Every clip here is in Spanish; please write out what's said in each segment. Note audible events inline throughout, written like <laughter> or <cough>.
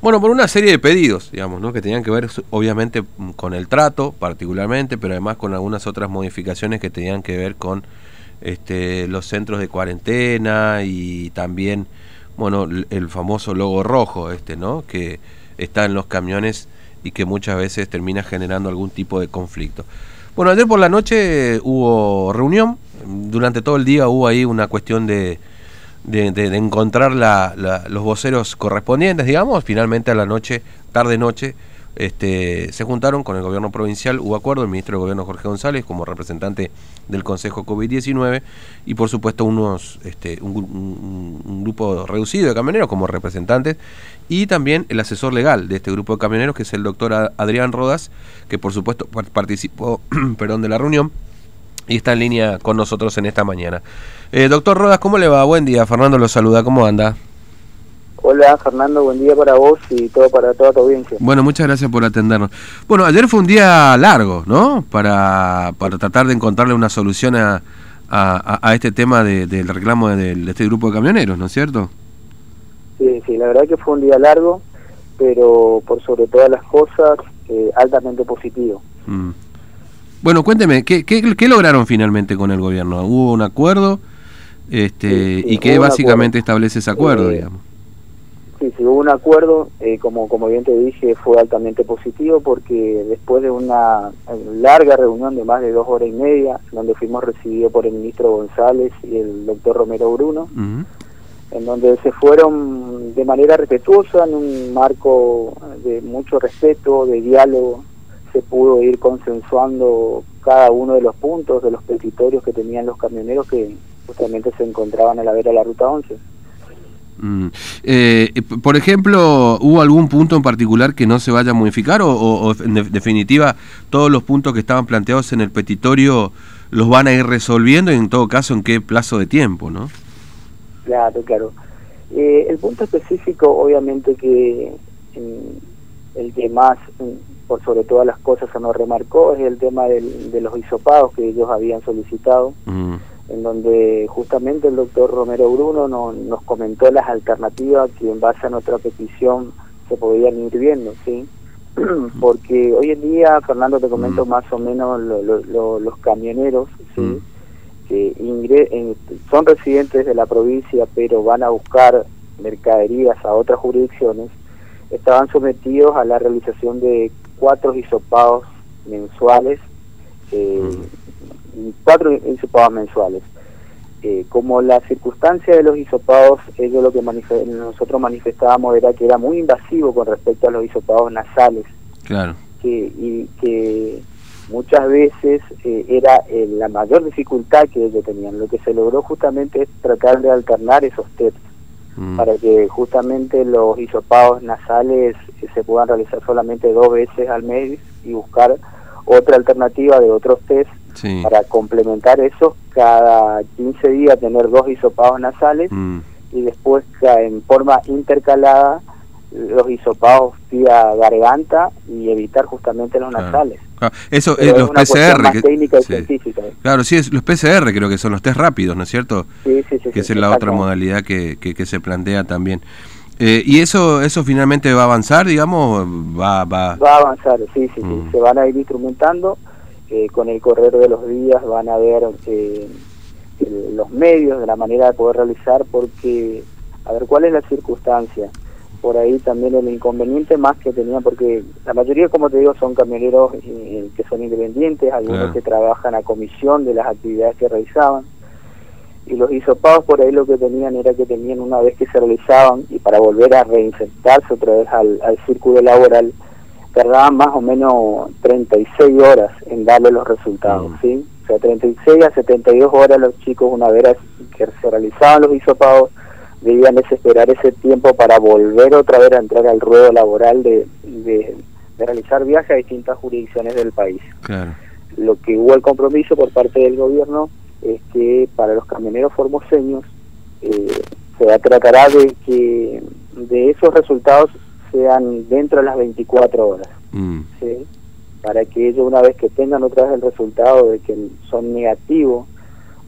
Bueno, por una serie de pedidos, digamos, ¿no? que tenían que ver obviamente con el trato particularmente, pero además con algunas otras modificaciones que tenían que ver con este, los centros de cuarentena y también, bueno, el famoso logo rojo, este, ¿no? Que está en los camiones y que muchas veces termina generando algún tipo de conflicto. Bueno, ayer por la noche hubo reunión, durante todo el día hubo ahí una cuestión de de, encontrar los voceros correspondientes, digamos, finalmente a la noche, tarde-noche, este, se juntaron con el gobierno provincial, hubo acuerdo, el ministro de Gobierno Jorge González como representante del Consejo COVID-19 y por supuesto unos, este, un, grupo reducido de camioneros como representantes y también el asesor legal de este grupo de camioneros que es el doctor Adrián Rodas, que por supuesto participó <clears throat> perdón, de la reunión y está en línea con nosotros en esta mañana. Eh, doctor Rodas, ¿cómo le va? Buen día, Fernando lo saluda, ¿cómo anda? Hola Fernando, buen día para vos y todo para toda tu audiencia. Bueno, muchas gracias por atendernos. Bueno, ayer fue un día largo, ¿no? Para, para tratar de encontrarle una solución a, a, este tema del reclamo de, este grupo de camioneros, ¿no es cierto? Sí, sí, la verdad que fue un día largo, pero por sobre todas las cosas, eh, altamente positivo. Mm. Bueno, cuénteme, ¿qué, qué, lograron finalmente con el gobierno? ¿Hubo un acuerdo? Este, ¿Y qué básicamente establece ese acuerdo, eh, digamos? Sí, sí, hubo un acuerdo, eh, como, como bien te dije, fue altamente positivo porque después de una larga reunión de más de dos horas y media, donde fuimos recibidos por el ministro González y el doctor Romero Bruno, en donde se fueron de manera respetuosa, en un marco de mucho respeto, de diálogo, se pudo ir consensuando cada uno de los puntos de los petitorios que tenían los camioneros que justamente se encontraban a la vera de la ruta 11. Mm. Eh, por ejemplo, ¿hubo algún punto en particular que no se vaya a modificar o, en definitiva todos los puntos que estaban planteados en el petitorio los van a ir resolviendo y en todo caso en qué plazo de tiempo, no? Claro, claro. Eh, el punto específico, obviamente que el que más por sobre todas las cosas se nos remarcó es el tema de los hisopados que ellos habían solicitado, mm. en donde justamente el doctor Romero Bruno nos comentó las alternativas que en base a nuestra petición se podían ir viendo, ¿sí? Porque hoy en día, Fernando, te comento mm. más o menos los camioneros, ¿sí? Mm. que son residentes de la provincia, pero van a buscar mercaderías a otras jurisdicciones, estaban sometidos a la realización de cuatro hisopados mensuales, eh, mm. cuatro hisopados mensuales. Eh, como la circunstancia de los hisopados, ellos lo que nosotros manifestábamos era que era muy invasivo con respecto a los hisopados nasales. Claro. Que, y que muchas veces eh, era la mayor dificultad que ellos tenían. Lo que se logró justamente es tratar de alternar esos tests Mm. para que justamente los hisopados nasales eh, se puedan realizar solamente dos veces al mes y buscar otra alternativa de otros test para complementar eso, cada 15 días tener dos hisopados nasales mm. y después en forma intercalada los hisopados vía garganta y evitar justamente los nasales. Eso es los PCR. técnica y científica. Claro, sí, es, los PCR creo que son los test rápidos, ¿no es cierto? Sí, sí, sí. Que es la otra modalidad que, que, se plantea también. Eh, ¿Y eso eso finalmente va a avanzar, digamos? Va, va... va a avanzar, sí, sí, mm. Se van a ir instrumentando. Eh, con el correr de los días van a ver eh, los medios, de la manera de poder realizar, porque, a ver, ¿cuál es la circunstancia? Por ahí también el inconveniente más que tenía, porque la mayoría, como te digo, son camioneros eh, que son independientes, algunos que trabajan a comisión de las actividades que realizaban. Y los hisopados por ahí lo que tenían era que tenían una vez que se realizaban y para volver a reinsertarse otra vez al, círculo laboral, tardaban más o menos 36 horas en darle los resultados, mm. ¿sí? O sea, 36 a 72 horas los chicos una vez que se realizaban los hisopados debían desesperar ese tiempo para volver otra vez a entrar al ruedo laboral de, de, realizar viajes a distintas jurisdicciones del país. Lo que hubo el compromiso por parte del gobierno es que para los camioneros formoseños eh, se tratará de que de esos resultados sean dentro de las 24 horas. Mm. Para que ellos una vez que tengan otra vez el resultado de que son negativos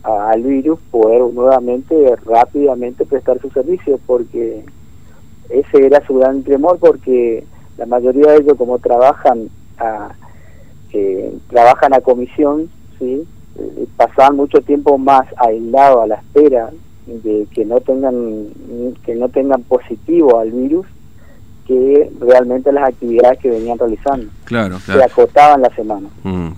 al virus poder nuevamente rápidamente prestar su servicio porque ese era su gran temor porque la mayoría de ellos como trabajan a, eh, trabajan a comisión, ¿sí? Eh, pasaban mucho tiempo más aislados a la espera de que no tengan que no tengan positivo al virus que realmente las actividades que venían realizando. Claro, Se acotaban la semana. Mm,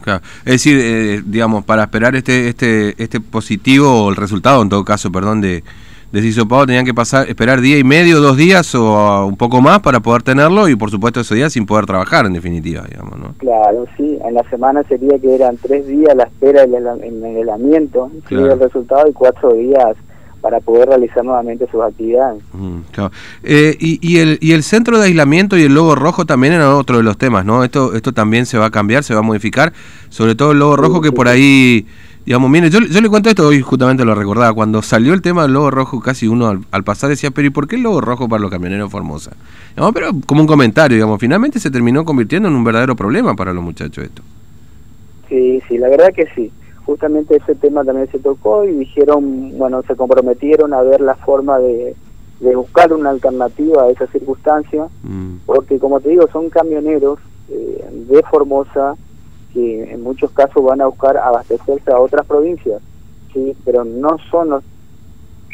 es decir, eh, digamos, para esperar este este este positivo o el resultado, en todo caso, perdón, de, de hisopado tenían que pasar esperar día y medio, dos días o un poco más para poder tenerlo y por supuesto ese día sin poder trabajar en definitiva, digamos, ¿no? Claro, sí, en la semana sería que eran tres días la espera del envenenamiento, claro. el resultado y cuatro días para poder realizar nuevamente sus actividades. Mm, eh, y, y, el, y el centro de aislamiento y el logo rojo también eran otro de los temas, ¿no? Esto, esto también se va a cambiar, se va a modificar, sobre todo el logo rojo que por ahí, digamos, mire, yo, yo le cuento esto, hoy justamente lo recordaba, cuando salió el tema del logo rojo, casi uno al, pasar decía, pero ¿y por qué el logo rojo para los camioneros Formosa? Pero como un comentario, digamos, finalmente se terminó convirtiendo en un verdadero problema para los muchachos esto. Sí, sí, la verdad que sí justamente ese tema también se tocó y dijeron, bueno, se comprometieron a ver la forma de, buscar una alternativa a esa circunstancia, mm. porque como te digo, son camioneros eh, de Formosa que en muchos casos van a buscar abastecerse a otras provincias, sí, pero no son los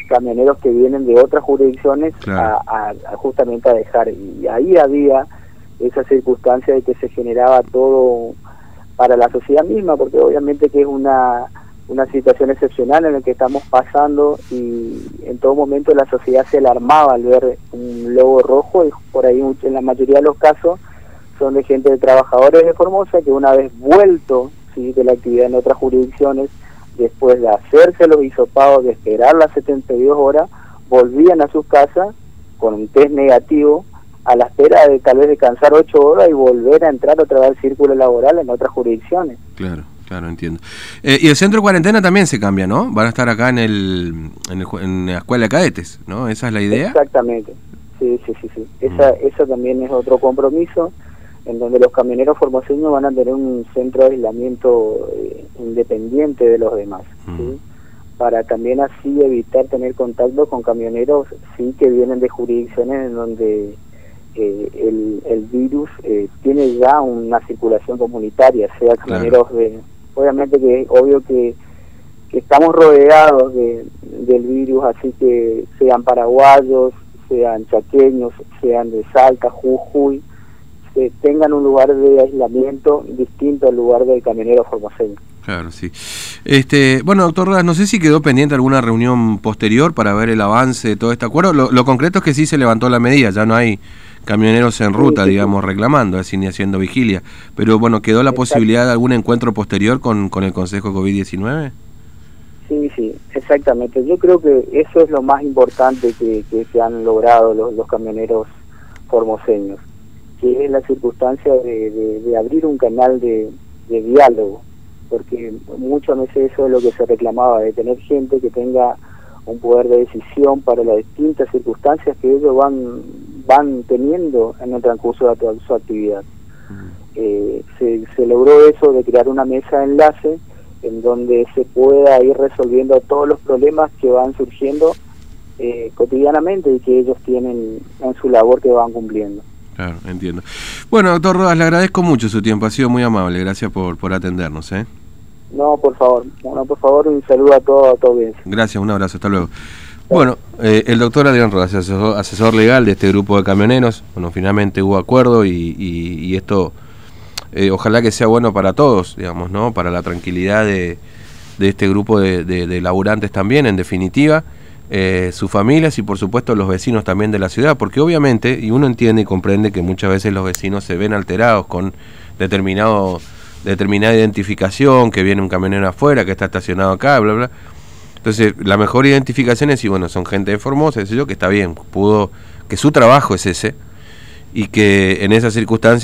camioneros que vienen de otras jurisdicciones a, justamente a dejar. Y ahí había esa circunstancia de que se generaba todo para la sociedad misma, porque obviamente que es una, una situación excepcional en la que estamos pasando y en todo momento la sociedad se alarmaba al ver un logo rojo y por ahí en la mayoría de los casos son de gente de trabajadores de Formosa que una vez vuelto ¿sí? de la actividad en otras jurisdicciones, después de hacerse los hisopados, de esperar las 72 horas, volvían a sus casas con un test negativo a la espera de tal vez descansar ocho horas y volver a entrar otra vez al círculo laboral en otras jurisdicciones. Claro, claro, entiendo. Eh, y el centro de cuarentena también se cambia, ¿no? Van a estar acá en, el, en, la escuela de cadetes, ¿no? ¿Esa es la idea? Exactamente, sí, sí, sí. sí. Esa, mm. Eso también es otro compromiso en donde los camioneros formoseños van a tener un centro de aislamiento eh, independiente de los demás, ¿sí? Mm. para también así evitar tener contacto con camioneros sí que vienen de jurisdicciones en donde el, el, virus eh, tiene ya una circulación comunitaria, sea camioneros de... Obviamente que obvio que, estamos rodeados de, del virus, así que sean paraguayos, sean chaqueños, sean de Salta, Jujuy, que tengan un lugar de aislamiento distinto al lugar del camionero formoseño. Claro, sí. Este, bueno, doctor Rodas, no sé si quedó pendiente alguna reunión posterior para ver el avance de todo este acuerdo. Lo, lo concreto es que sí se levantó la medida, ya no hay camioneros en ruta, digamos, reclamando, así ni haciendo vigilia. Pero bueno, ¿quedó la posibilidad de algún encuentro posterior con, con el Consejo COVID-19? Sí, sí, exactamente. Yo creo que eso es lo más importante que, que se han logrado los, los camioneros formoseños, que es la circunstancia de, de, abrir un canal de, de diálogo, porque muchas veces eso es lo que se reclamaba, de tener gente que tenga un poder de decisión para las distintas circunstancias que ellos van van teniendo en el transcurso de su actividad. Eh, se, logró eso de crear una mesa de enlace en donde se pueda ir resolviendo todos los problemas que van surgiendo eh, cotidianamente y que ellos tienen en su labor que van cumpliendo. Claro, entiendo. Bueno, doctor Rodas, le agradezco mucho su tiempo, ha sido muy amable, gracias por, por atendernos. ¿eh? No, por favor, bueno, por favor, un saludo a todo, a todo Gracias, un abrazo, hasta luego. Bueno, eh, el doctor Adrián Rodas, asesor, legal de este grupo de camioneros, bueno, finalmente hubo acuerdo y, esto eh, ojalá que sea bueno para todos, digamos, ¿no? Para la tranquilidad de, este grupo de, laburantes también, en definitiva, eh, sus familias y por supuesto los vecinos también de la ciudad, porque obviamente, y uno entiende y comprende que muchas veces los vecinos se ven alterados con determinado determinada identificación, que viene un camionero afuera, que está estacionado acá, bla, bla entonces, la mejor identificación es si, bueno, son gente de Formosa, yo, que está bien, pudo, que su trabajo es ese, y que en esas circunstancias